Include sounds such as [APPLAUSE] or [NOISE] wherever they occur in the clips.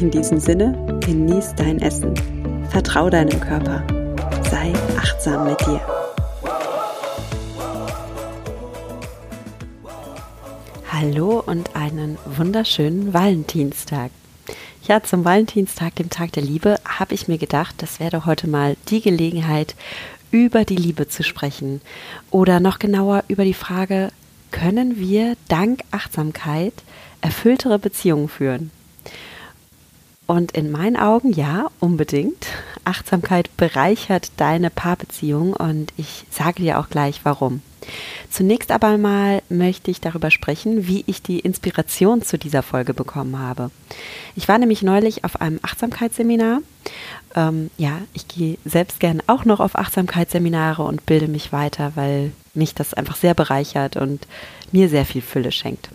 In diesem Sinne, genieß dein Essen. Vertrau deinem Körper. Sei achtsam mit dir. Hallo und einen wunderschönen Valentinstag. Ja, zum Valentinstag, dem Tag der Liebe, habe ich mir gedacht, das wäre doch heute mal die Gelegenheit, über die Liebe zu sprechen. Oder noch genauer über die Frage, können wir dank Achtsamkeit erfülltere Beziehungen führen? Und in meinen Augen ja, unbedingt. Achtsamkeit bereichert deine Paarbeziehung und ich sage dir auch gleich warum. Zunächst aber mal möchte ich darüber sprechen, wie ich die Inspiration zu dieser Folge bekommen habe. Ich war nämlich neulich auf einem Achtsamkeitsseminar. Ähm, ja, ich gehe selbst gern auch noch auf Achtsamkeitsseminare und bilde mich weiter, weil mich das einfach sehr bereichert und mir sehr viel Fülle schenkt.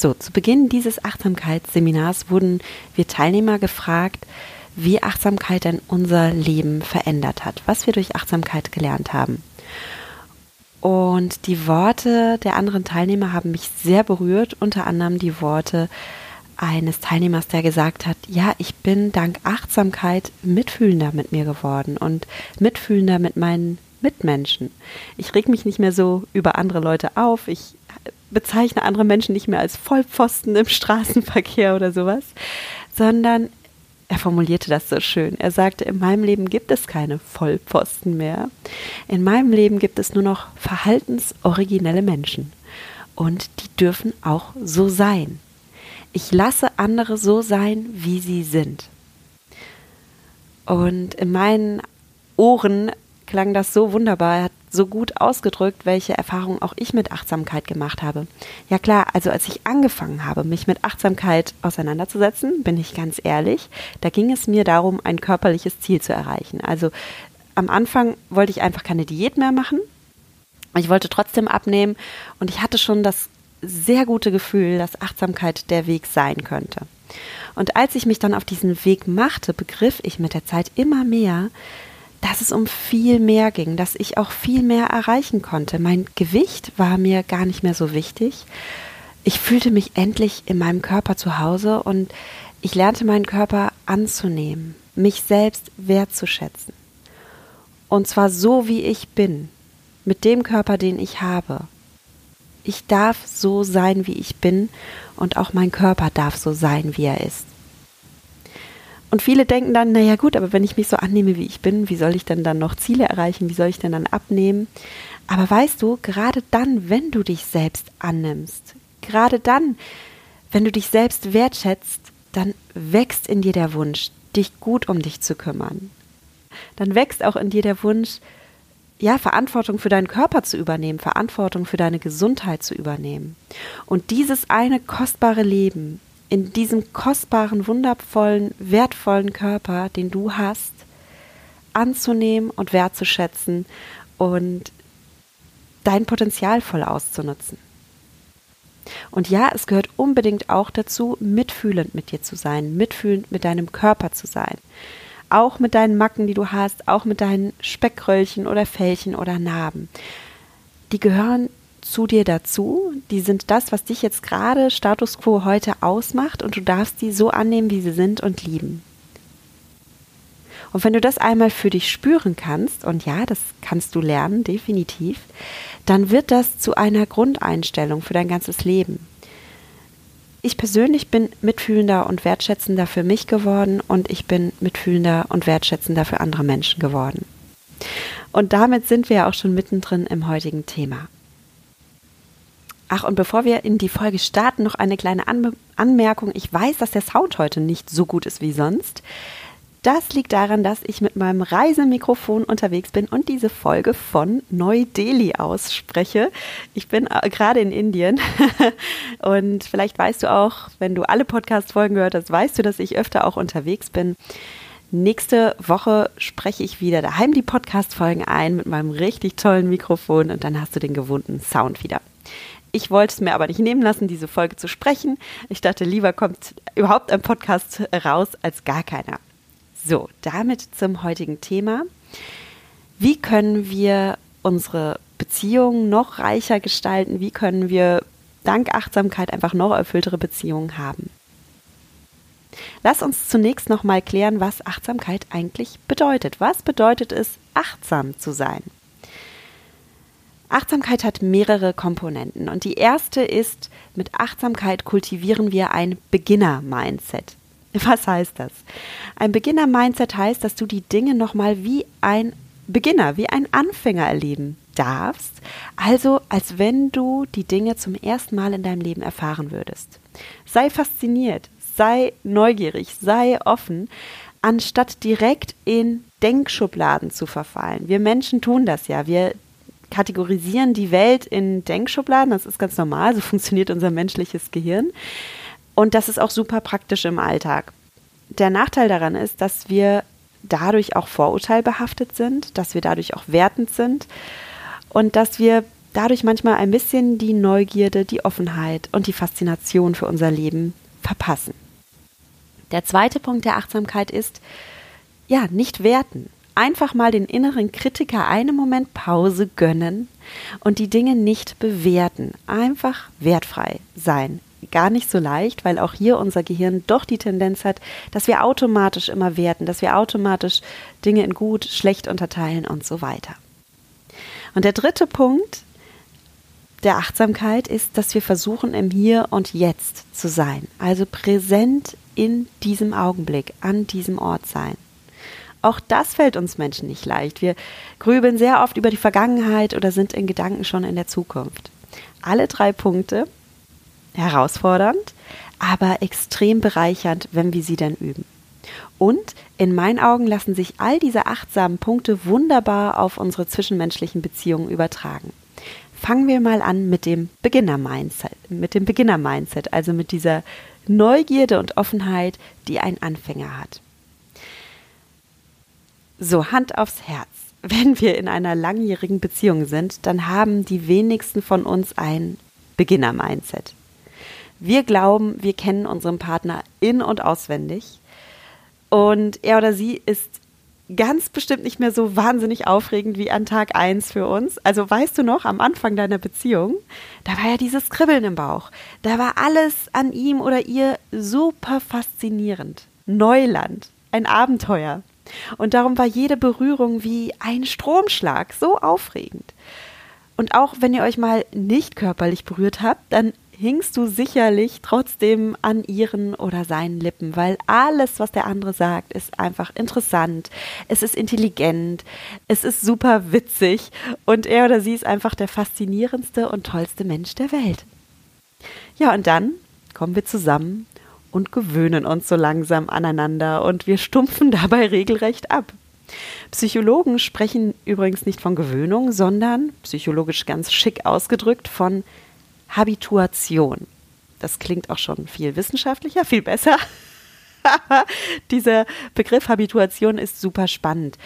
So, zu Beginn dieses Achtsamkeitsseminars wurden wir Teilnehmer gefragt, wie Achtsamkeit denn unser Leben verändert hat, was wir durch Achtsamkeit gelernt haben. Und die Worte der anderen Teilnehmer haben mich sehr berührt, unter anderem die Worte eines Teilnehmers, der gesagt hat, ja, ich bin dank Achtsamkeit mitfühlender mit mir geworden und mitfühlender mit meinen Mitmenschen. Ich reg mich nicht mehr so über andere Leute auf, ich bezeichne andere Menschen nicht mehr als Vollpfosten im [LAUGHS] Straßenverkehr oder sowas, sondern er formulierte das so schön. Er sagte, in meinem Leben gibt es keine Vollpfosten mehr. In meinem Leben gibt es nur noch verhaltensoriginelle Menschen. Und die dürfen auch so sein. Ich lasse andere so sein, wie sie sind. Und in meinen Ohren klang das so wunderbar. Er hat so gut ausgedrückt, welche Erfahrungen auch ich mit Achtsamkeit gemacht habe. Ja klar, also als ich angefangen habe, mich mit Achtsamkeit auseinanderzusetzen, bin ich ganz ehrlich, da ging es mir darum, ein körperliches Ziel zu erreichen. Also am Anfang wollte ich einfach keine Diät mehr machen. Ich wollte trotzdem abnehmen und ich hatte schon das sehr gute Gefühl, dass Achtsamkeit der Weg sein könnte. Und als ich mich dann auf diesen Weg machte, begriff ich mit der Zeit immer mehr, dass es um viel mehr ging, dass ich auch viel mehr erreichen konnte. Mein Gewicht war mir gar nicht mehr so wichtig. Ich fühlte mich endlich in meinem Körper zu Hause und ich lernte meinen Körper anzunehmen, mich selbst wertzuschätzen. Und zwar so, wie ich bin, mit dem Körper, den ich habe. Ich darf so sein, wie ich bin und auch mein Körper darf so sein, wie er ist. Und viele denken dann, naja gut, aber wenn ich mich so annehme, wie ich bin, wie soll ich denn dann noch Ziele erreichen? Wie soll ich denn dann abnehmen? Aber weißt du, gerade dann, wenn du dich selbst annimmst, gerade dann, wenn du dich selbst wertschätzt, dann wächst in dir der Wunsch, dich gut um dich zu kümmern. Dann wächst auch in dir der Wunsch, ja, Verantwortung für deinen Körper zu übernehmen, Verantwortung für deine Gesundheit zu übernehmen. Und dieses eine kostbare Leben, in diesem kostbaren, wundervollen, wertvollen Körper, den du hast, anzunehmen und wertzuschätzen und dein Potenzial voll auszunutzen. Und ja, es gehört unbedingt auch dazu, mitfühlend mit dir zu sein, mitfühlend mit deinem Körper zu sein. Auch mit deinen Macken, die du hast, auch mit deinen Speckröllchen oder Fälchen oder Narben. Die gehören zu dir dazu. Die sind das, was dich jetzt gerade Status quo heute ausmacht und du darfst die so annehmen, wie sie sind und lieben. Und wenn du das einmal für dich spüren kannst, und ja, das kannst du lernen, definitiv, dann wird das zu einer Grundeinstellung für dein ganzes Leben. Ich persönlich bin mitfühlender und wertschätzender für mich geworden und ich bin mitfühlender und wertschätzender für andere Menschen geworden. Und damit sind wir ja auch schon mittendrin im heutigen Thema. Ach, und bevor wir in die Folge starten, noch eine kleine An Anmerkung. Ich weiß, dass der Sound heute nicht so gut ist wie sonst. Das liegt daran, dass ich mit meinem Reisemikrofon unterwegs bin und diese Folge von Neu-Delhi ausspreche. Ich bin äh, gerade in Indien [LAUGHS] und vielleicht weißt du auch, wenn du alle Podcast-Folgen gehört hast, weißt du, dass ich öfter auch unterwegs bin. Nächste Woche spreche ich wieder daheim die Podcast-Folgen ein mit meinem richtig tollen Mikrofon und dann hast du den gewohnten Sound wieder. Ich wollte es mir aber nicht nehmen lassen, diese Folge zu sprechen. Ich dachte, lieber kommt überhaupt ein Podcast raus als gar keiner. So, damit zum heutigen Thema. Wie können wir unsere Beziehungen noch reicher gestalten? Wie können wir dank Achtsamkeit einfach noch erfülltere Beziehungen haben? Lass uns zunächst noch mal klären, was Achtsamkeit eigentlich bedeutet. Was bedeutet es, achtsam zu sein? Achtsamkeit hat mehrere Komponenten und die erste ist, mit Achtsamkeit kultivieren wir ein Beginner-Mindset. [LAUGHS] Was heißt das? Ein Beginner-Mindset heißt, dass du die Dinge nochmal wie ein Beginner, wie ein Anfänger erleben darfst, also als wenn du die Dinge zum ersten Mal in deinem Leben erfahren würdest. Sei fasziniert, sei neugierig, sei offen, anstatt direkt in Denkschubladen zu verfallen. Wir Menschen tun das ja. Wir kategorisieren die Welt in Denkschubladen. Das ist ganz normal, so funktioniert unser menschliches Gehirn. Und das ist auch super praktisch im Alltag. Der Nachteil daran ist, dass wir dadurch auch vorurteilbehaftet sind, dass wir dadurch auch wertend sind und dass wir dadurch manchmal ein bisschen die Neugierde, die Offenheit und die Faszination für unser Leben verpassen. Der zweite Punkt der Achtsamkeit ist, ja, nicht werten einfach mal den inneren Kritiker einen Moment Pause gönnen und die Dinge nicht bewerten. Einfach wertfrei sein. Gar nicht so leicht, weil auch hier unser Gehirn doch die Tendenz hat, dass wir automatisch immer werten, dass wir automatisch Dinge in gut, schlecht unterteilen und so weiter. Und der dritte Punkt der Achtsamkeit ist, dass wir versuchen, im Hier und Jetzt zu sein. Also präsent in diesem Augenblick, an diesem Ort sein. Auch das fällt uns Menschen nicht leicht. Wir grübeln sehr oft über die Vergangenheit oder sind in Gedanken schon in der Zukunft. Alle drei Punkte herausfordernd, aber extrem bereichernd, wenn wir sie denn üben. Und in meinen Augen lassen sich all diese achtsamen Punkte wunderbar auf unsere zwischenmenschlichen Beziehungen übertragen. Fangen wir mal an mit dem Beginner-Mindset, mit dem Beginner-Mindset, also mit dieser Neugierde und Offenheit, die ein Anfänger hat. So, Hand aufs Herz. Wenn wir in einer langjährigen Beziehung sind, dann haben die wenigsten von uns ein Beginner-Mindset. Wir glauben, wir kennen unseren Partner in und auswendig und er oder sie ist ganz bestimmt nicht mehr so wahnsinnig aufregend wie an Tag 1 für uns. Also weißt du noch, am Anfang deiner Beziehung, da war ja dieses Kribbeln im Bauch. Da war alles an ihm oder ihr super faszinierend. Neuland, ein Abenteuer. Und darum war jede Berührung wie ein Stromschlag, so aufregend. Und auch wenn ihr euch mal nicht körperlich berührt habt, dann hingst du sicherlich trotzdem an ihren oder seinen Lippen, weil alles, was der andere sagt, ist einfach interessant, es ist intelligent, es ist super witzig und er oder sie ist einfach der faszinierendste und tollste Mensch der Welt. Ja, und dann kommen wir zusammen und gewöhnen uns so langsam aneinander und wir stumpfen [LAUGHS] dabei regelrecht ab. Psychologen sprechen übrigens nicht von Gewöhnung, sondern, psychologisch ganz schick ausgedrückt, von Habituation. Das klingt auch schon viel wissenschaftlicher, viel besser. [LAUGHS] Dieser Begriff Habituation ist super spannend.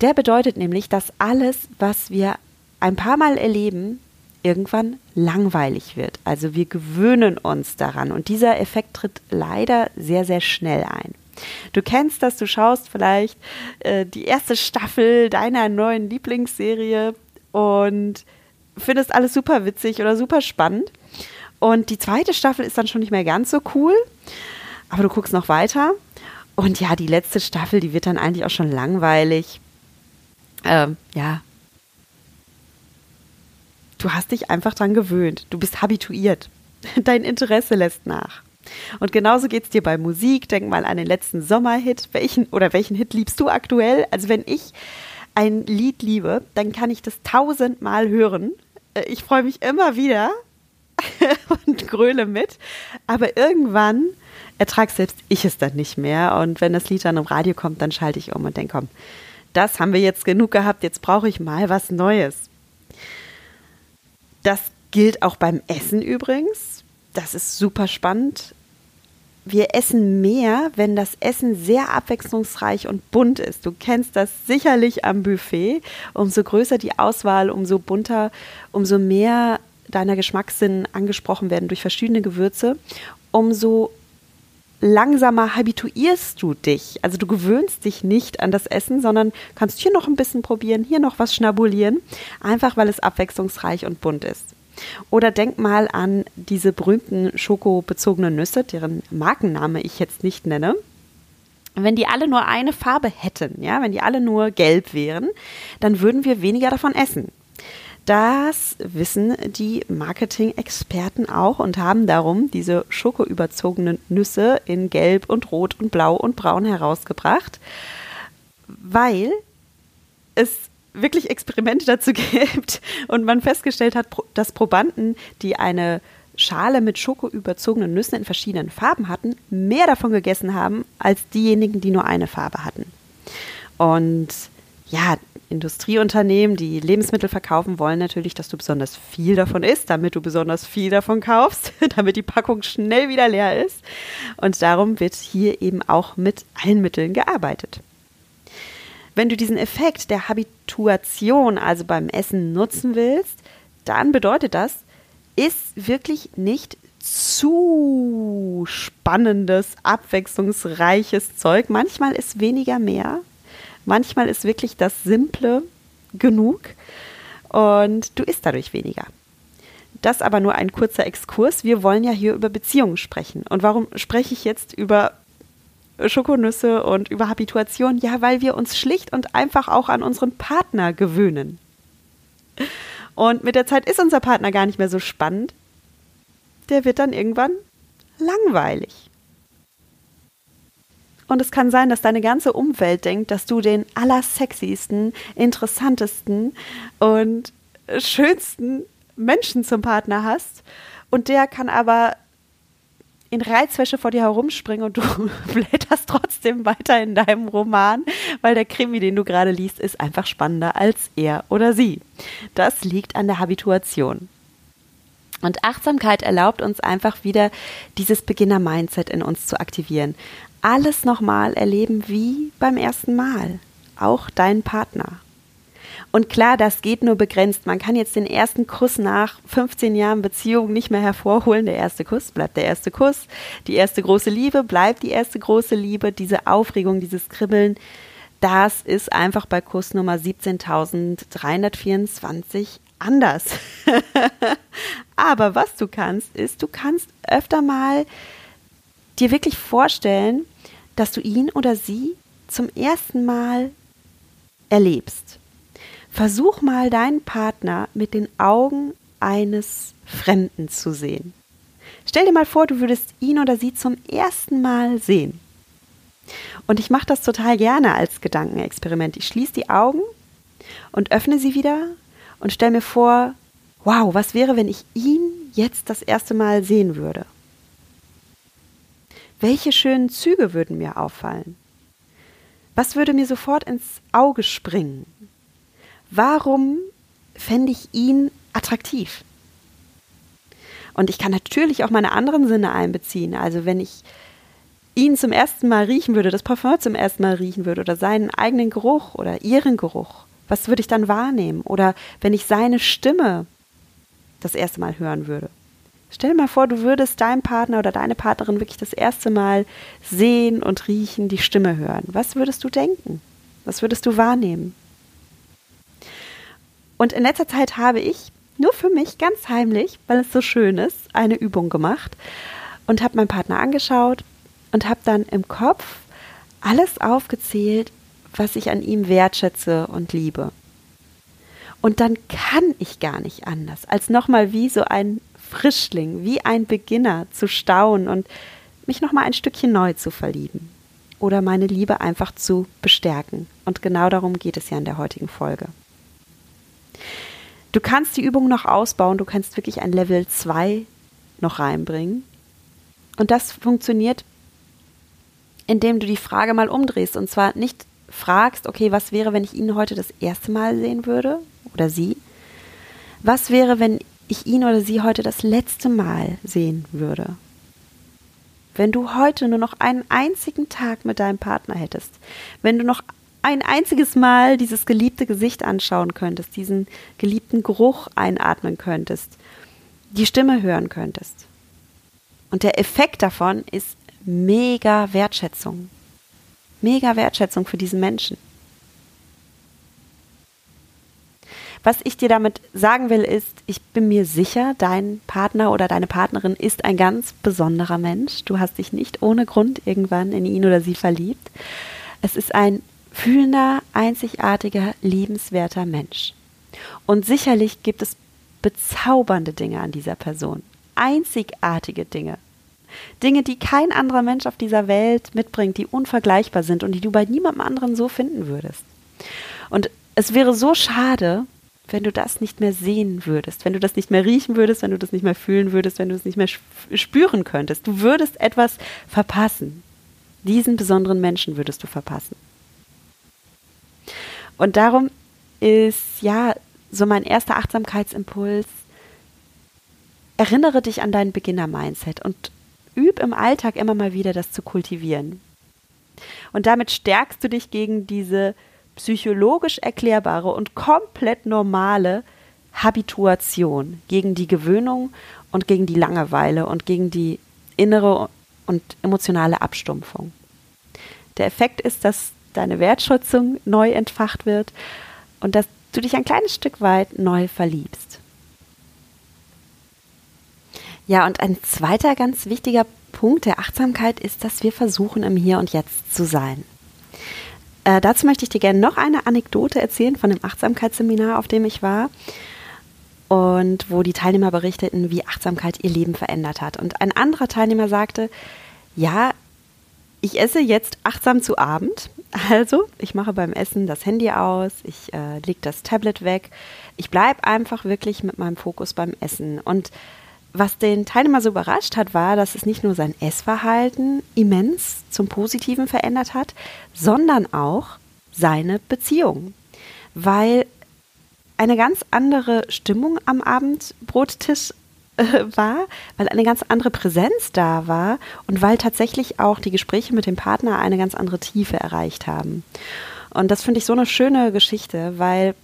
Der bedeutet nämlich, dass alles, was wir ein paar Mal erleben, irgendwann langweilig wird. Also wir gewöhnen uns daran und dieser Effekt tritt leider sehr, sehr schnell ein. Du kennst das, du schaust vielleicht äh, die erste Staffel deiner neuen Lieblingsserie und findest alles super witzig oder super spannend. Und die zweite Staffel ist dann schon nicht mehr ganz so cool, aber du guckst noch weiter. Und ja, die letzte Staffel, die wird dann eigentlich auch schon langweilig. Ähm, ja, Du hast dich einfach dran gewöhnt. Du bist habituiert. [LAUGHS] Dein Interesse lässt nach. Und genauso geht es dir bei Musik. Denk mal an den letzten Sommerhit. Welchen oder welchen Hit liebst du aktuell? Also wenn ich ein Lied liebe, dann kann ich das tausendmal hören. Äh, ich freue mich immer wieder [LAUGHS] und gröle mit. Aber irgendwann ertrag selbst ich es dann nicht mehr. Und wenn das Lied dann im Radio kommt, dann schalte ich um und denke, komm, das haben wir jetzt genug gehabt. Jetzt brauche ich mal was Neues. Das gilt auch beim Essen übrigens. Das ist super spannend. wir essen mehr, wenn das Essen sehr abwechslungsreich und bunt ist. Du kennst das sicherlich am Buffet. Umso größer die Auswahl, umso bunter, umso mehr deiner Geschmackssinn angesprochen werden durch verschiedene Gewürze, umso langsamer habituierst du dich. Also du gewöhnst dich nicht an das Essen, sondern kannst hier noch ein bisschen probieren, hier noch was schnabulieren, einfach weil es abwechslungsreich und bunt ist. Oder denk mal an diese berühmten schokobezogenen Nüsse, deren Markenname ich jetzt nicht nenne. Wenn die alle nur eine Farbe hätten, ja, wenn die alle nur gelb wären, dann würden wir weniger davon essen. Das wissen die Marketing-Experten auch und haben darum diese schokoüberzogenen Nüsse in Gelb und Rot und Blau und Braun herausgebracht, weil es wirklich Experimente dazu [LAUGHS] gibt und man festgestellt hat, dass Probanden, die eine Schale mit schokoüberzogenen Nüssen in verschiedenen Farben hatten, mehr davon gegessen haben als diejenigen, die nur eine Farbe hatten. Und ja, Industrieunternehmen, die Lebensmittel verkaufen, wollen natürlich, dass du besonders viel davon isst, damit du besonders viel davon kaufst, [LAUGHS] damit die Packung schnell wieder leer ist. Und darum wird hier eben auch mit allen Mitteln gearbeitet. Wenn du diesen Effekt der Habituation also beim Essen nutzen willst, dann bedeutet das, ist wirklich nicht zu spannendes, abwechslungsreiches Zeug. Manchmal ist weniger mehr Manchmal ist wirklich das Simple genug und du isst dadurch weniger. Das aber nur ein kurzer Exkurs. Wir wollen ja hier über Beziehungen sprechen. Und warum spreche ich jetzt über Schokonüsse und über Habituation? Ja, weil wir uns schlicht und einfach auch an unseren Partner gewöhnen. Und mit der Zeit ist unser Partner gar nicht mehr so spannend. Der wird dann irgendwann langweilig. Und es kann sein, dass deine ganze Umwelt denkt, dass du den allersexiesten, interessantesten und schönsten Menschen zum Partner hast. Und der kann aber in Reizwäsche vor dir herumspringen und du [LAUGHS] blätterst trotzdem weiter in deinem Roman, weil der Krimi, den du gerade liest, ist einfach spannender als er oder sie. Das liegt an der Habituation. Und Achtsamkeit erlaubt uns einfach wieder dieses Beginner-Mindset in uns zu aktivieren alles nochmal erleben wie beim ersten Mal. Auch dein Partner. Und klar, das geht nur begrenzt. Man kann jetzt den ersten Kuss nach 15 Jahren Beziehung nicht mehr hervorholen. Der erste Kuss bleibt der erste Kuss. Die erste große Liebe bleibt die erste große Liebe. Diese Aufregung, dieses Kribbeln, das ist einfach bei Kuss Nummer 17.324 anders. [LAUGHS] Aber was du kannst, ist, du kannst öfter mal dir wirklich vorstellen, dass du ihn oder sie zum ersten Mal erlebst. Versuch mal deinen Partner mit den Augen eines Fremden zu sehen. Stell dir mal vor, du würdest ihn oder sie zum ersten Mal sehen. Und ich mache das total gerne als Gedankenexperiment. Ich schließe die Augen und öffne sie wieder und stelle mir vor, wow, was wäre, wenn ich ihn jetzt das erste Mal sehen würde? Welche schönen Züge würden mir auffallen? Was würde mir sofort ins Auge springen? Warum fände ich ihn attraktiv? Und ich kann natürlich auch meine anderen Sinne einbeziehen. Also wenn ich ihn zum ersten Mal riechen würde, das Parfum zum ersten Mal riechen würde oder seinen eigenen Geruch oder ihren Geruch, was würde ich dann wahrnehmen? Oder wenn ich seine Stimme das erste Mal hören würde. Stell mal vor, du würdest deinen Partner oder deine Partnerin wirklich das erste Mal sehen und riechen, die Stimme hören. Was würdest du denken? Was würdest du wahrnehmen? Und in letzter Zeit habe ich nur für mich ganz heimlich, weil es so schön ist, eine Übung gemacht und habe meinen Partner angeschaut und habe dann im Kopf alles aufgezählt, was ich an ihm wertschätze und liebe. Und dann kann ich gar nicht anders, als nochmal wie so ein Frischling, wie ein Beginner zu staunen und mich nochmal ein Stückchen neu zu verlieben oder meine Liebe einfach zu bestärken. Und genau darum geht es ja in der heutigen Folge. Du kannst die Übung noch ausbauen, du kannst wirklich ein Level 2 noch reinbringen. Und das funktioniert, indem du die Frage mal umdrehst. Und zwar nicht fragst, okay, was wäre, wenn ich ihn heute das erste Mal sehen würde oder sie? Was wäre, wenn ich ihn oder sie heute das letzte Mal sehen würde? wenn du heute nur noch einen einzigen Tag mit deinem Partner hättest, wenn du noch ein einziges Mal dieses geliebte Gesicht anschauen könntest, diesen geliebten Geruch einatmen könntest, die Stimme hören könntest. Und der Effekt davon ist mega Wertschätzung. Mega Wertschätzung für diesen Menschen. Was ich dir damit sagen will, ist, ich bin mir sicher, dein Partner oder deine Partnerin ist ein ganz besonderer Mensch. Du hast dich nicht ohne Grund irgendwann in ihn oder sie verliebt. Es ist ein fühlender, einzigartiger, liebenswerter Mensch. Und sicherlich gibt es bezaubernde Dinge an dieser Person. Einzigartige Dinge. Dinge, die kein anderer Mensch auf dieser Welt mitbringt, die unvergleichbar sind und die du bei niemandem anderen so finden würdest. Und es wäre so schade, wenn du das nicht mehr sehen würdest, wenn du das nicht mehr riechen würdest, wenn du das nicht mehr fühlen würdest, wenn du es nicht mehr spüren könntest. Du würdest etwas verpassen. Diesen besonderen Menschen würdest du verpassen. Und darum ist ja so mein erster Achtsamkeitsimpuls, erinnere dich an dein Beginner-Mindset und üb im Alltag immer mal wieder das zu kultivieren. Und damit stärkst du dich gegen diese psychologisch erklärbare und komplett normale Habituation, gegen die Gewöhnung und gegen die Langeweile und gegen die innere und emotionale Abstumpfung. Der Effekt ist, dass deine Wertschätzung neu entfacht wird und dass du dich ein kleines Stück weit neu verliebst. Ja, und ein zweiter ganz wichtiger Punkt der Achtsamkeit ist, dass wir versuchen, im Hier und Jetzt zu sein. Äh, dazu möchte ich dir gerne noch eine Anekdote erzählen von dem Achtsamkeitsseminar, auf dem ich war und wo die Teilnehmer berichteten, wie Achtsamkeit ihr Leben verändert hat. Und ein anderer Teilnehmer sagte, ja, ich esse jetzt achtsam zu Abend. [LAUGHS] Also, ich mache beim Essen das Handy aus, ich äh, lege das Tablet weg. Ich bleibe einfach wirklich mit meinem Fokus beim Essen. Und was den Teilnehmer so überrascht hat, war, dass es nicht nur sein Essverhalten immens zum Positiven verändert hat, sondern auch seine Beziehung. Weil eine ganz andere Stimmung am Abendbrottisch äh, war, weil eine ganz andere Präsenz da war und weil tatsächlich auch die Gespräche mit dem Partner eine ganz andere Tiefe erreicht haben. Und das finde ich so eine schöne Geschichte, weil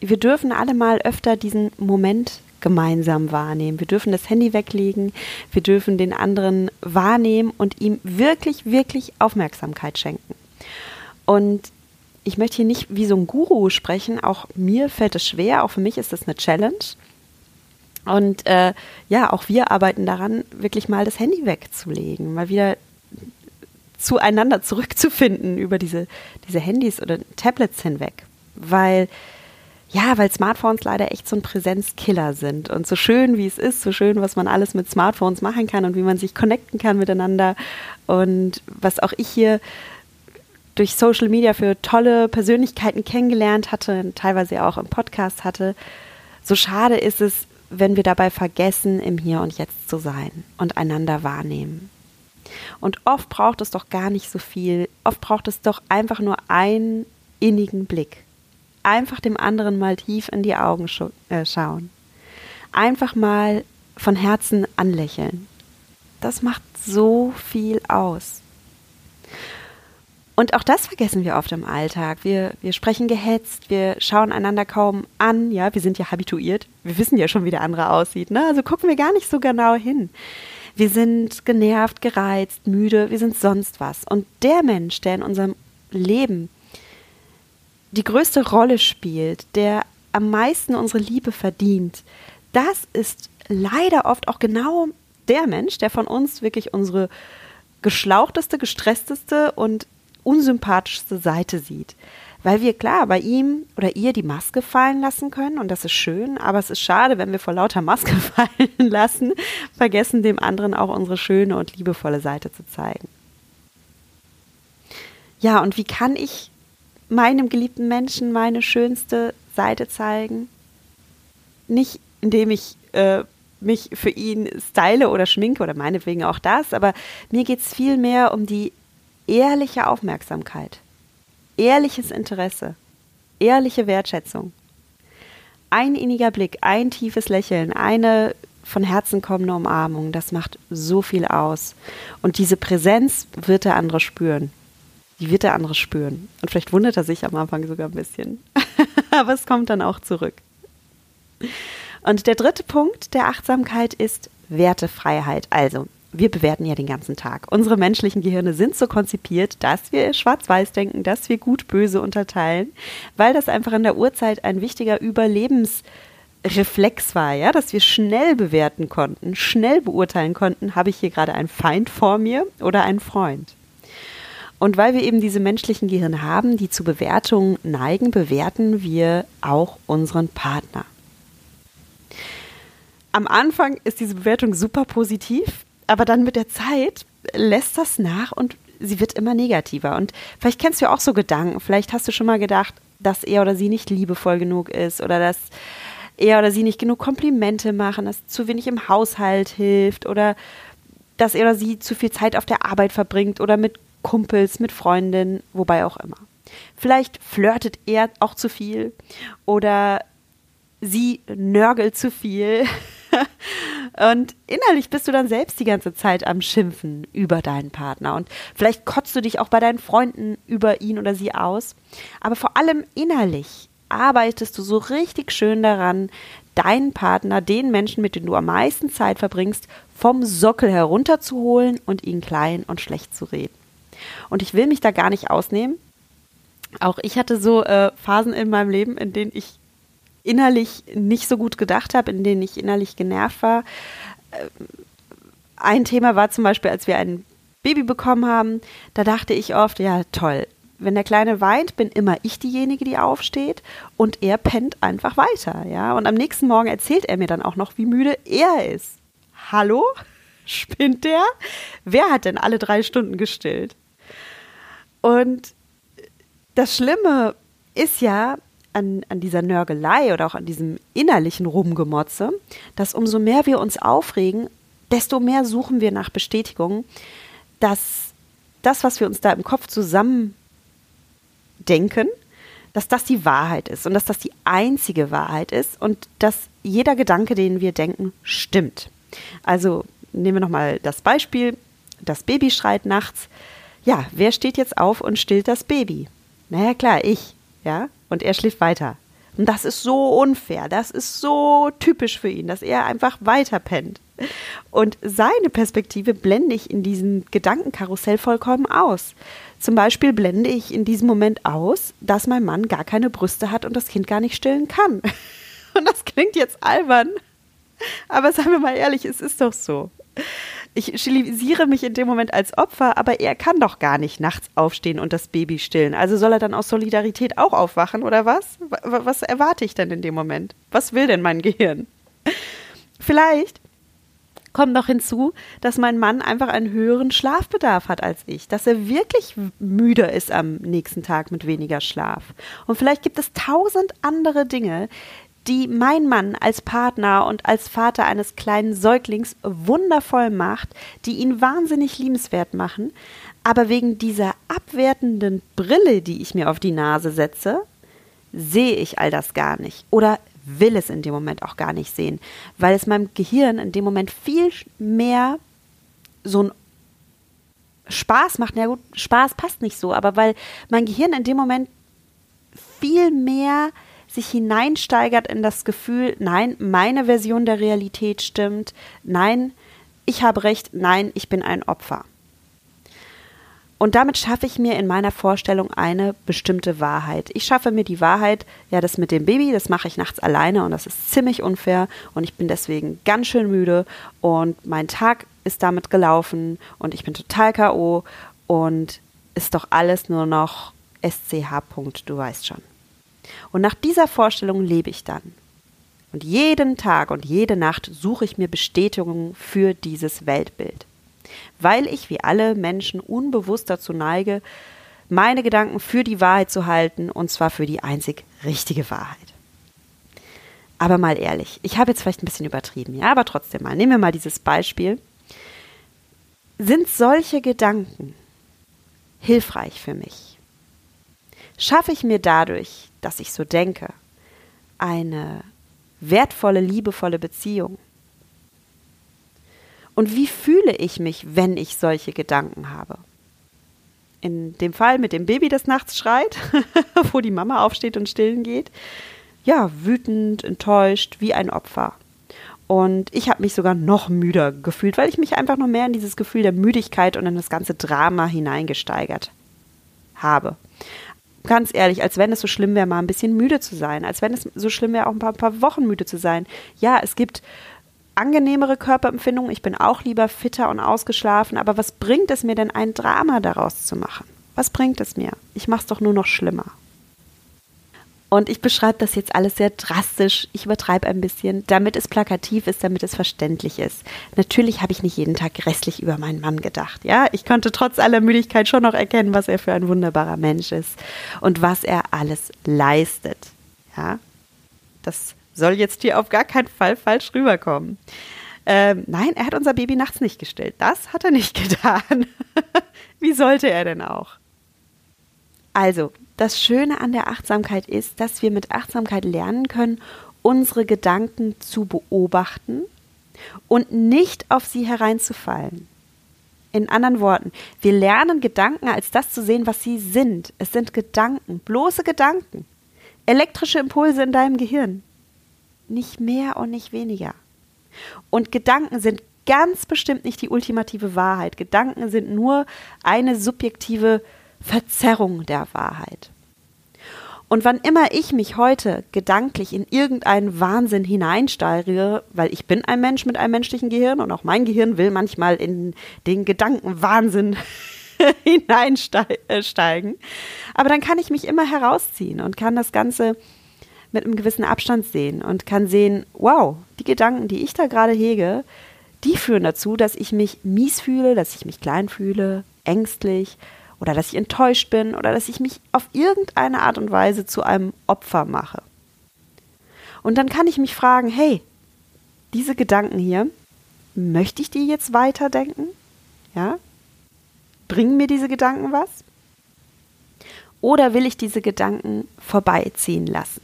wir dürfen alle mal öfter diesen Moment gemeinsam wahrnehmen. Wir dürfen das Handy weglegen, wir dürfen den anderen wahrnehmen und ihm wirklich, wirklich Aufmerksamkeit schenken. Und ich möchte hier nicht wie so ein Guru sprechen, auch mir fällt es schwer, auch für mich ist das eine Challenge. Und äh, ja, auch wir arbeiten daran, wirklich mal das Handy wegzulegen, mal wieder zueinander zurückzufinden über diese, diese Handys oder Tablets hinweg. Weil ja, weil Smartphones leider echt so ein Präsenzkiller sind. Und so schön wie es ist, so schön, was man alles mit Smartphones machen kann und wie man sich connecten kann miteinander. Und was auch ich hier durch Social Media für tolle Persönlichkeiten kennengelernt hatte, teilweise auch im Podcast hatte. So schade ist es, wenn wir dabei vergessen, im Hier und Jetzt zu sein und einander wahrnehmen. Und oft braucht es doch gar nicht so viel. Oft braucht es doch einfach nur einen innigen Blick einfach dem anderen mal tief in die Augen scha äh, schauen. Einfach mal von Herzen anlächeln. Das macht so viel aus. Und auch das vergessen wir oft im Alltag. Wir, wir sprechen gehetzt, wir schauen einander kaum an. Ja, wir sind ja habituiert. Wir wissen ja schon, wie der andere aussieht. Ne? Also gucken wir gar nicht so genau hin. Wir sind genervt, gereizt, müde, wir sind sonst was. Und der Mensch, der in unserem Leben die größte Rolle spielt, der am meisten unsere Liebe verdient, das ist leider oft auch genau der Mensch, der von uns wirklich unsere geschlauchteste, gestressteste und unsympathischste Seite sieht. Weil wir klar bei ihm oder ihr die Maske fallen lassen können und das ist schön, aber es ist schade, wenn wir vor lauter Maske [LAUGHS] fallen lassen, vergessen dem anderen auch unsere schöne und liebevolle Seite zu zeigen. Ja, und wie kann ich meinem geliebten Menschen meine schönste Seite zeigen. Nicht indem ich äh, mich für ihn style oder schminke oder meinetwegen auch das, aber mir geht es vielmehr um die ehrliche Aufmerksamkeit, ehrliches Interesse, ehrliche Wertschätzung. Ein inniger Blick, ein tiefes Lächeln, eine von Herzen kommende Umarmung, das macht so viel aus. Und diese Präsenz wird der andere spüren. Die wird der andere spüren. Und vielleicht wundert er sich am Anfang sogar ein bisschen. [LAUGHS] Aber es kommt dann auch zurück. Und der dritte Punkt der Achtsamkeit ist Wertefreiheit. Also, wir bewerten ja den ganzen Tag. Unsere menschlichen Gehirne sind so konzipiert, dass wir schwarz-weiß denken, dass wir gut-böse unterteilen, weil das einfach in der Urzeit ein wichtiger Überlebensreflex war, ja, dass wir schnell bewerten konnten, schnell beurteilen konnten, habe ich hier gerade einen Feind vor mir oder einen Freund. Und weil wir eben diese menschlichen Gehirne haben, die zu Bewertungen neigen, bewerten wir auch unseren Partner. Am Anfang ist diese Bewertung super positiv, aber dann mit der Zeit lässt das nach und sie wird immer negativer. Und vielleicht kennst du ja auch so Gedanken. Vielleicht hast du schon mal gedacht, dass er oder sie nicht liebevoll genug ist oder dass er oder sie nicht genug Komplimente machen, dass zu wenig im Haushalt hilft oder dass er oder sie zu viel Zeit auf der Arbeit verbringt oder mit Kumpels, mit Freundinnen, wobei auch immer. Vielleicht flirtet er auch zu viel oder sie nörgelt zu viel [LAUGHS] und innerlich bist du dann selbst die ganze Zeit am Schimpfen über deinen Partner. Und vielleicht kotzt du dich auch bei deinen Freunden über ihn oder sie aus. Aber vor allem innerlich arbeitest du so richtig schön daran, deinen Partner, den Menschen, mit denen du am meisten Zeit verbringst, vom Sockel herunterzuholen und ihn klein und schlecht zu reden. Und ich will mich da gar nicht ausnehmen. Auch ich hatte so äh, Phasen in meinem Leben, in denen ich innerlich nicht so gut gedacht habe, in denen ich innerlich genervt war. Äh, ein Thema war zum Beispiel, als wir ein Baby bekommen haben, da dachte ich oft, ja toll, wenn der Kleine weint, bin immer ich diejenige, die aufsteht und er pennt einfach weiter, ja. Und am nächsten Morgen erzählt er mir dann auch noch, wie müde er ist. Hallo? [LAUGHS] Spinnt der? Wer hat denn alle drei Stunden gestillt? Und das Schlimme ist ja, an, an dieser Nörgelei oder auch an diesem innerlichen Rumgemotze, dass umso mehr wir uns aufregen, desto mehr suchen wir nach Bestätigung, dass das, was wir uns da im Kopf zusammen denken, dass das die Wahrheit ist und dass das die einzige Wahrheit ist und dass jeder Gedanke, den wir denken, stimmt. Also nehmen wir nochmal das Beispiel, das Baby schreit nachts. Ja, wer steht jetzt auf und stillt das Baby? Naja, klar, ich ja, und er schläft weiter. Und das ist so unfair, das ist so typisch für ihn, dass er einfach weiter pennt. Und seine Perspektive blende ich in diesem Gedankenkarussell vollkommen aus. Zum Beispiel blende ich in diesem Moment aus, dass mein Mann gar keine Brüste hat und das Kind gar nicht stillen kann. [LAUGHS] Und das klingt jetzt albern, aber seien wir mal ehrlich, es ist doch so ich stilisiere mich in dem Moment als Opfer, aber er kann doch gar nicht nachts aufstehen und das Baby stillen. Also soll er dann aus Solidarität auch aufwachen oder was? Was erwarte ich denn in dem Moment? Was will denn mein [LAUGHS] Gehirn? Vielleicht kommt noch hinzu, dass mein Mann einfach einen höheren Schlafbedarf hat als ich, dass er wirklich müder ist am nächsten Tag mit weniger Schlaf. Und vielleicht gibt es tausend andere Dinge, die mein Mann als Partner und als Vater eines kleinen Säuglings wundervoll macht, die ihn wahnsinnig liebenswert machen, aber wegen dieser abwertenden Brille, die ich mir auf die Nase setze, sehe ich all das gar nicht oder will es in dem Moment auch gar nicht sehen, weil es meinem Gehirn in dem Moment viel mehr so ein Spaß macht. Na gut, Spaß passt nicht so, aber weil mein Gehirn in dem Moment viel mehr sich hineinsteigert in das Gefühl, nein, meine Version der Realität stimmt, nein, ich habe recht, nein, ich bin ein Opfer. Und damit schaffe ich mir in meiner Vorstellung eine bestimmte Wahrheit. Ich schaffe mir die Wahrheit, ja, das mit dem Baby, das mache ich nachts alleine und das ist ziemlich unfair und ich bin deswegen ganz schön müde und mein Tag ist damit gelaufen und ich bin total KO und ist doch alles nur noch SCH. Du weißt schon. Und nach dieser Vorstellung lebe ich dann. Und jeden Tag und jede Nacht suche ich mir Bestätigungen für dieses Weltbild. Weil ich wie alle Menschen unbewusst dazu neige, meine Gedanken für die Wahrheit zu halten, und zwar für die einzig richtige Wahrheit. Aber mal ehrlich, ich habe jetzt vielleicht ein bisschen übertrieben, ja, aber trotzdem mal, nehmen wir mal dieses Beispiel. Sind solche Gedanken hilfreich für mich? Schaffe ich mir dadurch dass ich so denke, eine wertvolle, liebevolle Beziehung? Und wie fühle ich mich, wenn ich solche Gedanken habe? In dem Fall mit dem Baby, das nachts schreit, [LAUGHS] wo die Mama aufsteht und stillen geht. Ja, wütend, enttäuscht, wie ein Opfer. Und ich habe mich sogar noch müder gefühlt, weil ich mich einfach noch mehr in dieses Gefühl der Müdigkeit und in das ganze Drama hineingesteigert habe. Ganz ehrlich, als wenn es so schlimm wäre, mal ein bisschen müde zu sein, als wenn es so schlimm wäre, auch ein paar, ein paar Wochen müde zu sein. Ja, es gibt angenehmere Körperempfindungen, ich bin auch lieber fitter und ausgeschlafen, aber was bringt es mir denn, ein Drama daraus zu machen? Was bringt es mir? Ich mache es doch nur noch schlimmer. Und ich beschreibe das jetzt alles sehr drastisch. Ich übertreibe ein bisschen, damit es plakativ ist, damit es verständlich ist. Natürlich habe ich nicht jeden Tag grässlich über meinen Mann gedacht. Ja, ich konnte trotz aller Müdigkeit schon noch erkennen, was er für ein wunderbarer Mensch ist und was er alles leistet. Ja, das soll jetzt hier auf gar keinen Fall falsch rüberkommen. Ähm, nein, er hat unser Baby nachts nicht gestillt. Das hat er nicht [LAUGHS] getan. Wie sollte er denn auch? Also, das Schöne an der Achtsamkeit ist, dass wir mit Achtsamkeit lernen können, unsere Gedanken zu beobachten und nicht auf sie hereinzufallen. In anderen Worten, wir lernen Gedanken als das zu sehen, was sie sind. Es sind Gedanken, bloße Gedanken, elektrische Impulse in deinem Gehirn. Nicht mehr und nicht weniger. Und Gedanken sind ganz bestimmt nicht die ultimative Wahrheit. Gedanken sind nur eine subjektive Verzerrung der Wahrheit. Und wann immer ich mich heute gedanklich in irgendeinen Wahnsinn hineinsteigere, weil ich bin ein Mensch mit einem menschlichen Gehirn und auch mein Gehirn will manchmal in den Gedankenwahnsinn [LAUGHS] hineinsteigen, aber dann kann ich mich immer herausziehen und kann das Ganze mit einem gewissen Abstand sehen und kann sehen, wow, die Gedanken, die ich da gerade hege, die führen dazu, dass ich mich mies fühle, dass ich mich klein fühle, ängstlich, oder dass ich enttäuscht bin oder dass ich mich auf irgendeine Art und Weise zu einem Opfer mache. Und dann kann ich mich fragen, hey, diese Gedanken hier, möchte ich die jetzt weiterdenken? Ja? Bringen mir diese Gedanken was? Oder will ich diese Gedanken vorbeiziehen lassen?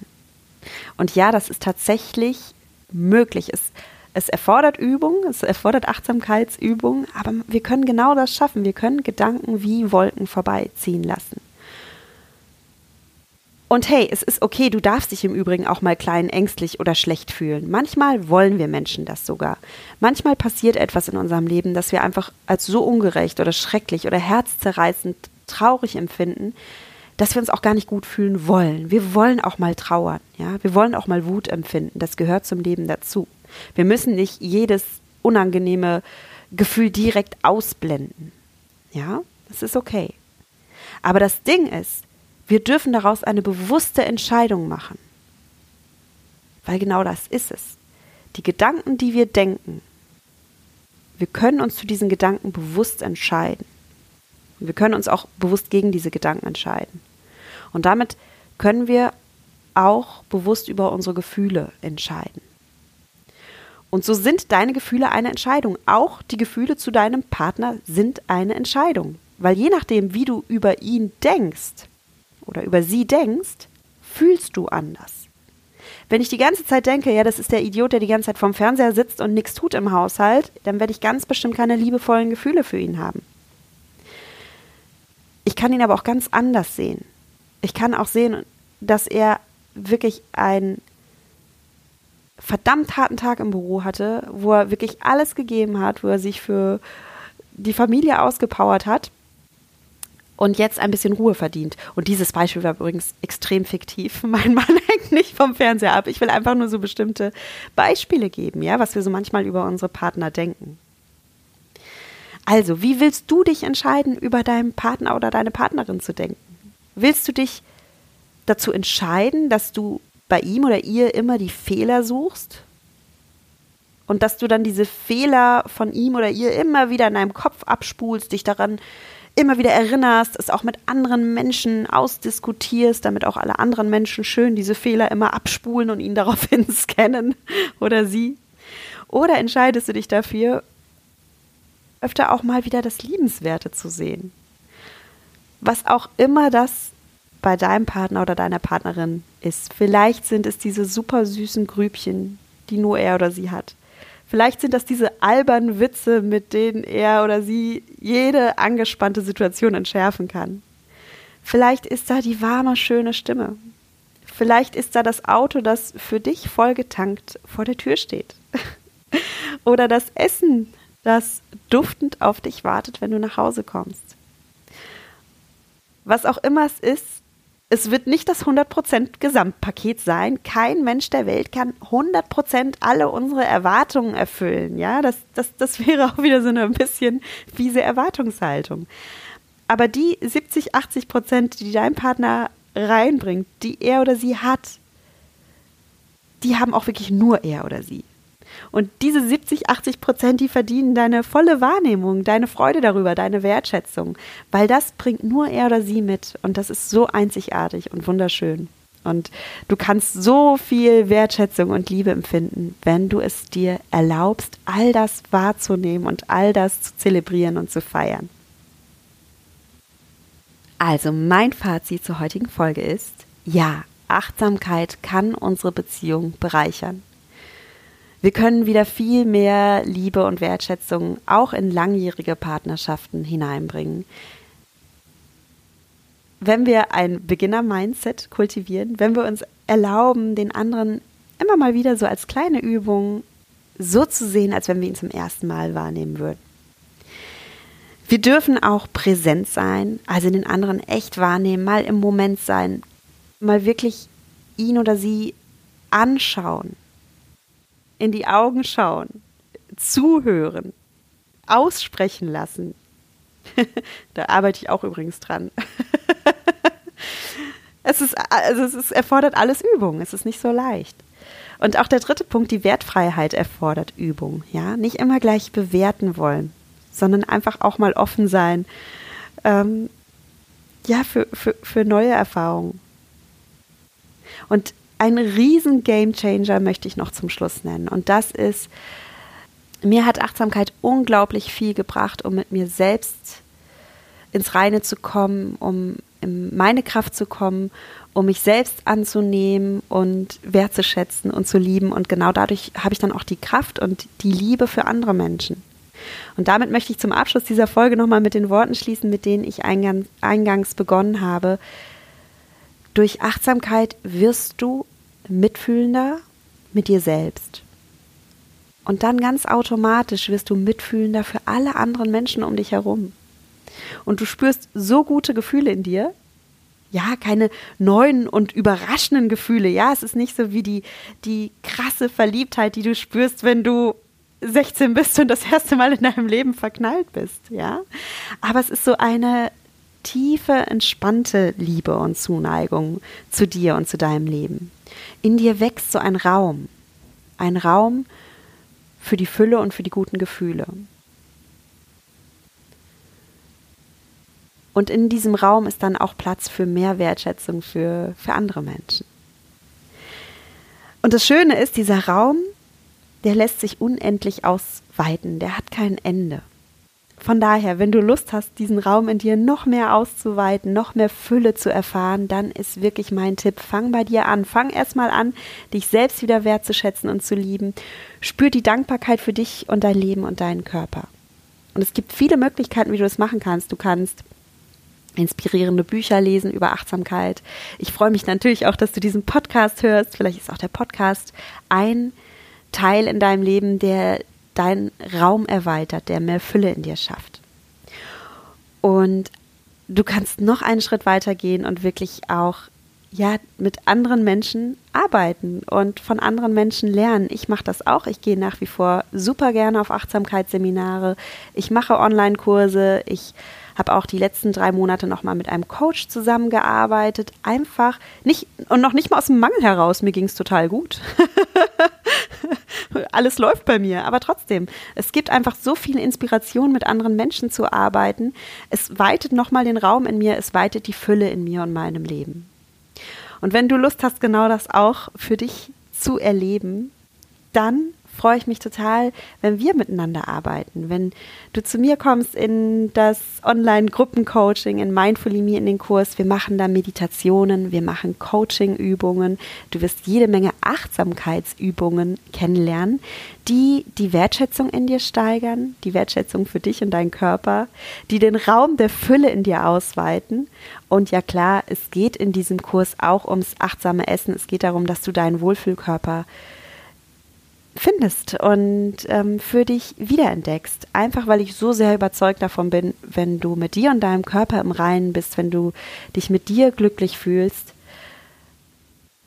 Und ja, das ist tatsächlich möglich. Es es erfordert Übung, es erfordert Achtsamkeitsübung, aber wir können genau das schaffen. Wir können Gedanken wie Wolken vorbeiziehen lassen. Und hey, es ist okay, du darfst dich im Übrigen auch mal klein, ängstlich oder schlecht fühlen. Manchmal wollen wir Menschen das sogar. Manchmal passiert etwas in unserem Leben, das wir einfach als so ungerecht oder schrecklich oder herzzerreißend traurig empfinden, dass wir uns auch gar nicht gut fühlen wollen. Wir wollen auch mal trauern, ja? Wir wollen auch mal Wut empfinden. Das gehört zum Leben dazu. Wir müssen nicht jedes unangenehme Gefühl direkt ausblenden. Ja, das ist okay. Aber das Ding ist, wir dürfen daraus eine bewusste Entscheidung machen. Weil genau das ist es. Die Gedanken, die wir denken, wir können uns zu diesen Gedanken bewusst entscheiden. Wir können uns auch bewusst gegen diese Gedanken entscheiden. Und damit können wir auch bewusst über unsere Gefühle entscheiden. Und so sind deine Gefühle eine Entscheidung. Auch die Gefühle zu deinem Partner sind eine Entscheidung. Weil je nachdem, wie du über ihn denkst oder über sie denkst, fühlst du anders. Wenn ich die ganze Zeit denke, ja, das ist der Idiot, der die ganze Zeit vorm Fernseher sitzt und nichts tut im Haushalt, dann werde ich ganz bestimmt keine liebevollen Gefühle für ihn haben. Ich kann ihn aber auch ganz anders sehen. Ich kann auch sehen, dass er wirklich ein verdammt harten Tag im Büro hatte, wo er wirklich alles gegeben hat, wo er sich für die Familie ausgepowert hat und jetzt ein bisschen Ruhe verdient. Und dieses Beispiel war übrigens extrem fiktiv. [LAUGHS] Mein Mann hängt nicht vom Fernseher ab. Ich will einfach nur so bestimmte Beispiele geben, ja, was wir so manchmal über unsere Partner denken. Also, wie willst du dich entscheiden, über deinen Partner oder deine Partnerin zu denken? Willst du dich dazu entscheiden, dass du bei ihm oder ihr immer die Fehler suchst und dass du dann diese Fehler von ihm oder ihr immer wieder in deinem Kopf abspulst, dich daran immer wieder erinnerst, es auch mit anderen Menschen ausdiskutierst, damit auch alle anderen Menschen schön diese Fehler immer abspulen und ihn daraufhin [LAUGHS] scannen oder sie. Oder entscheidest du dich dafür, öfter auch mal wieder das Liebenswerte zu sehen? Was auch immer das bei deinem Partner oder deiner Partnerin ist. Vielleicht sind es diese super süßen Grübchen, die nur er oder sie hat. Vielleicht sind das diese albernen Witze, mit denen er oder sie jede angespannte Situation entschärfen kann. Vielleicht ist da die warme, schöne Stimme. Vielleicht ist da das Auto, das für dich vollgetankt vor der Tür steht. [LAUGHS] Oder das Essen, das duftend auf dich wartet, wenn du nach Hause kommst. Was auch immer es ist, es wird nicht das 100% Gesamtpaket sein. Kein Mensch der Welt kann 100% alle unsere Erwartungen erfüllen. Ja, das, das, das wäre auch wieder so eine bisschen fiese Erwartungshaltung. Aber die 70, 80% die dein Partner reinbringt, die er oder sie hat, die haben auch wirklich nur er oder sie. Und diese 70, 80 Prozent, die verdienen deine volle Wahrnehmung, deine Freude darüber, deine Wertschätzung, weil das bringt nur er oder sie mit. Und das ist so einzigartig und wunderschön. Und du kannst so viel Wertschätzung und Liebe empfinden, wenn du es dir erlaubst, all das wahrzunehmen und all das zu zelebrieren und zu feiern. Also mein Fazit zur heutigen Folge ist, ja, Achtsamkeit kann unsere Beziehung bereichern. Wir können wieder viel mehr Liebe und Wertschätzung auch in langjährige Partnerschaften hineinbringen. Wenn wir ein Beginner-Mindset kultivieren, wenn wir uns erlauben, den anderen immer mal wieder so als kleine Übung so zu sehen, als wenn wir ihn zum ersten Mal wahrnehmen würden. Wir dürfen auch präsent sein, also den anderen echt wahrnehmen, mal im Moment sein, mal wirklich ihn oder sie anschauen, in die Augen schauen, zuhören, aussprechen lassen. [LAUGHS] da arbeite ich auch übrigens dran. [LAUGHS] es, ist, also es ist, erfordert alles Übung, es ist nicht so leicht. Und auch der dritte Punkt, die Wertfreiheit erfordert Übung. Ja, nicht immer gleich bewerten wollen, sondern einfach auch mal offen sein. Ähm, ja, für, für, für neue Erfahrungen. Und ein riesen Game Changer möchte ich noch zum Schluss nennen. Und das ist, mir hat Achtsamkeit unglaublich viel gebracht, um mit mir selbst ins Reine zu kommen, um in meine Kraft zu kommen, um mich selbst anzunehmen und wertzuschätzen und zu lieben. Und genau dadurch habe ich dann auch die Kraft und die Liebe für andere Menschen. Und damit möchte ich zum Abschluss dieser Folge nochmal mit den Worten schließen, mit denen ich eingangs begonnen habe. Durch Achtsamkeit wirst du mitfühlender mit dir selbst. Und dann ganz automatisch wirst du mitfühlender für alle anderen Menschen um dich herum. Und du spürst so gute Gefühle in dir. Ja, keine neuen und überraschenden Gefühle. Ja, es ist nicht so wie die, die krasse Verliebtheit, die du spürst, wenn du 16 bist und das erste Mal in deinem Leben verknallt bist. Ja, aber es ist so eine tiefe, entspannte Liebe und Zuneigung zu dir und zu deinem Leben. In dir wächst so ein Raum, ein Raum für die Fülle und für die guten Gefühle. Und in diesem Raum ist dann auch Platz für mehr Wertschätzung für, für andere Menschen. Und das Schöne ist, dieser Raum, der lässt sich unendlich ausweiten, der hat kein Ende. Von daher, wenn du Lust hast, diesen Raum in dir noch mehr auszuweiten, noch mehr Fülle zu erfahren, dann ist wirklich mein Tipp, fang bei dir an. Fang erstmal an, dich selbst wieder wertzuschätzen und zu lieben. Spür die Dankbarkeit für dich und dein Leben und deinen Körper. Und es gibt viele Möglichkeiten, wie du das machen kannst. Du kannst inspirierende Bücher lesen über Achtsamkeit. Ich freue mich natürlich auch, dass du diesen Podcast hörst. Vielleicht ist auch der Podcast ein Teil in deinem Leben, der deinen Raum erweitert, der mehr Fülle in dir schafft. Und du kannst noch einen Schritt weiter gehen und wirklich auch ja mit anderen Menschen arbeiten und von anderen Menschen lernen. Ich mache das auch. Ich gehe nach wie vor super gerne auf Achtsamkeitsseminare. Ich mache Online-Kurse. Ich habe auch die letzten drei Monate nochmal mit einem Coach zusammengearbeitet. Einfach nicht und noch nicht mal aus dem Mangel heraus. Mir ging es total gut. [LAUGHS] [LAUGHS] Alles läuft bei mir, aber trotzdem, es gibt einfach so viel Inspiration, mit anderen Menschen zu arbeiten. Es weitet nochmal den Raum in mir, es weitet die Fülle in mir und meinem Leben. Und wenn du Lust hast, genau das auch für dich zu erleben, dann freue ich mich total, wenn wir miteinander arbeiten. Wenn du zu mir kommst in das Online-Gruppencoaching, in Mindfully Me in den Kurs. Wir machen da Meditationen, wir machen Coaching-Übungen. Du wirst jede Menge Achtsamkeitsübungen kennenlernen, die die Wertschätzung in dir steigern, die Wertschätzung für dich und deinen Körper, die den Raum der Fülle in dir ausweiten. Und ja klar, es geht in diesem Kurs auch ums achtsame Essen. Es geht darum, dass du deinen Wohlfühlkörper findest und ähm, für dich wiederentdeckst. Einfach weil ich so sehr überzeugt davon bin, wenn du mit dir und deinem Körper im Reinen bist, wenn du dich mit dir glücklich fühlst,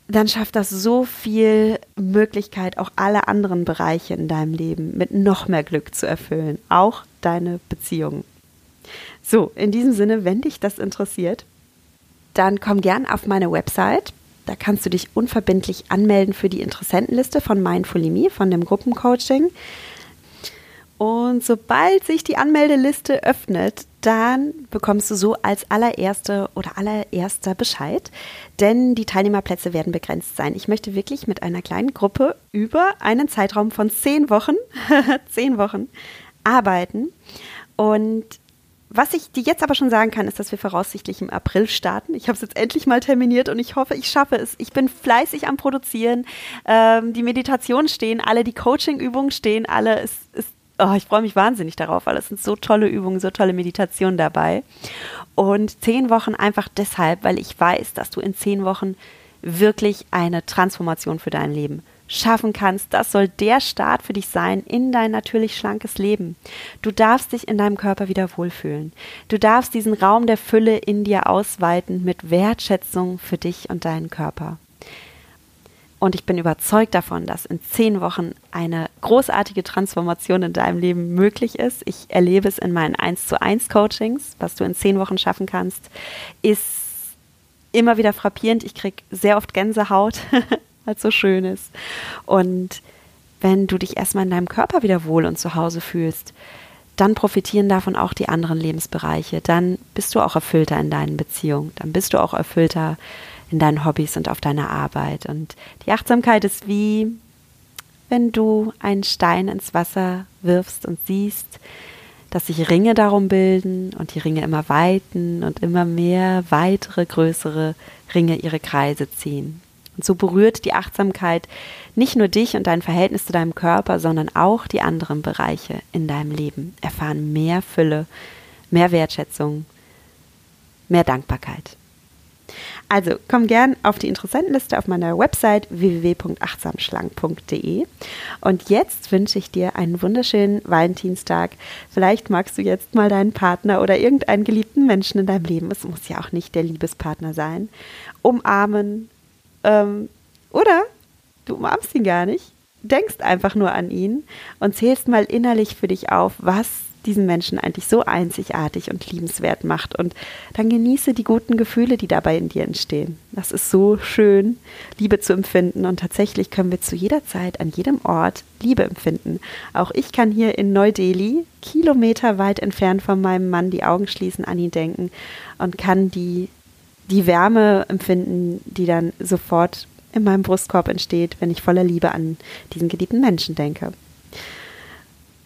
dann schafft das so viel Möglichkeit, auch alle anderen Bereiche in deinem Leben mit noch mehr Glück zu erfüllen, auch deine Beziehungen. So, in diesem Sinne, wenn dich das interessiert, dann komm gern auf meine Website da kannst du dich unverbindlich anmelden für die Interessentenliste von Mindfully Me, von dem Gruppencoaching. Und sobald sich die Anmeldeliste öffnet, dann bekommst du so als allererste oder allererster Bescheid, denn die Teilnehmerplätze werden begrenzt sein. Ich möchte wirklich mit einer kleinen Gruppe über einen Zeitraum von zehn Wochen, [LAUGHS] zehn Wochen arbeiten. Und was ich dir jetzt aber schon sagen kann, ist, dass wir voraussichtlich im April starten. Ich habe es jetzt endlich mal terminiert und ich hoffe, ich schaffe es. Ich bin fleißig am Produzieren. Ähm, die Meditationen stehen alle, die Coaching-Übungen stehen alle. Es, es, oh, ich freue mich wahnsinnig darauf, weil es sind so tolle Übungen, so tolle Meditationen dabei. Und zehn Wochen einfach deshalb, weil ich weiß, dass du in zehn Wochen wirklich eine Transformation für dein Leben schaffen kannst. Das soll der Start für dich sein in dein natürlich schlankes Leben. Du darfst dich in deinem Körper wieder wohlfühlen. Du darfst diesen Raum der Fülle in dir ausweiten mit Wertschätzung für dich und deinen Körper. Und ich bin überzeugt davon, dass in zehn Wochen eine großartige Transformation in deinem Leben möglich ist. Ich erlebe es in meinen 1 zu 1 Coachings, was du in zehn Wochen schaffen kannst, ist immer wieder frappierend. Ich kriege sehr oft Gänsehaut, [LAUGHS] weil es so schön ist. Und wenn du dich erstmal in deinem Körper wieder wohl und zu Hause fühlst, dann profitieren davon auch die anderen Lebensbereiche. Dann bist du auch erfüllter in deinen Beziehungen. Dann bist du auch erfüllter in deinen Hobbys und auf deiner Arbeit. Und die Achtsamkeit ist wie, wenn du einen Stein ins Wasser wirfst und siehst, dass sich Ringe darum bilden und die Ringe immer weiten und immer mehr weitere, größere Ringe ihre Kreise ziehen. Und so berührt die Achtsamkeit nicht nur dich und dein Verhältnis zu deinem Körper, sondern auch die anderen Bereiche in deinem Leben. Erfahren mehr Fülle, mehr Wertschätzung, mehr Dankbarkeit. Also komm gern auf die Interessentenliste auf meiner Website www.achtsamschlank.de. Und jetzt wünsche ich dir einen wunderschönen Valentinstag. Vielleicht magst du jetzt mal deinen Partner oder irgendeinen geliebten Menschen in deinem Leben, es muss ja auch nicht der Liebespartner sein, umarmen, ähm, oder du umarmst ihn gar nicht, denkst einfach nur an ihn und zählst mal innerlich für dich auf, was diesen Menschen eigentlich so einzigartig und liebenswert macht. Und dann genieße die guten Gefühle, die dabei in dir entstehen. Das ist so schön, Liebe zu empfinden. Und tatsächlich können wir zu jeder Zeit, an jedem Ort Liebe empfinden. Auch ich kann hier in Neu-Delhi, kilometerweit entfernt von meinem Mann, die Augen schließen, an ihn denken und kann die die Wärme empfinden, die dann sofort in meinem Brustkorb entsteht, wenn ich voller Liebe an diesen geliebten Menschen denke.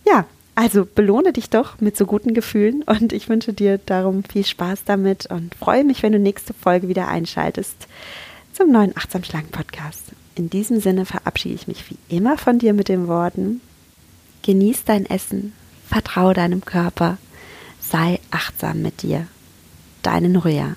Ja, also belohne dich doch mit so guten Gefühlen und ich wünsche dir darum viel Spaß damit und freue mich, wenn du nächste Folge wieder einschaltest zum neuen Achtsam Schlank Podcast. In diesem Sinne verabschiede ich mich wie immer von dir mit den Worten: Genieß dein Essen, vertraue deinem Körper, sei achtsam mit dir. Deine Nuria.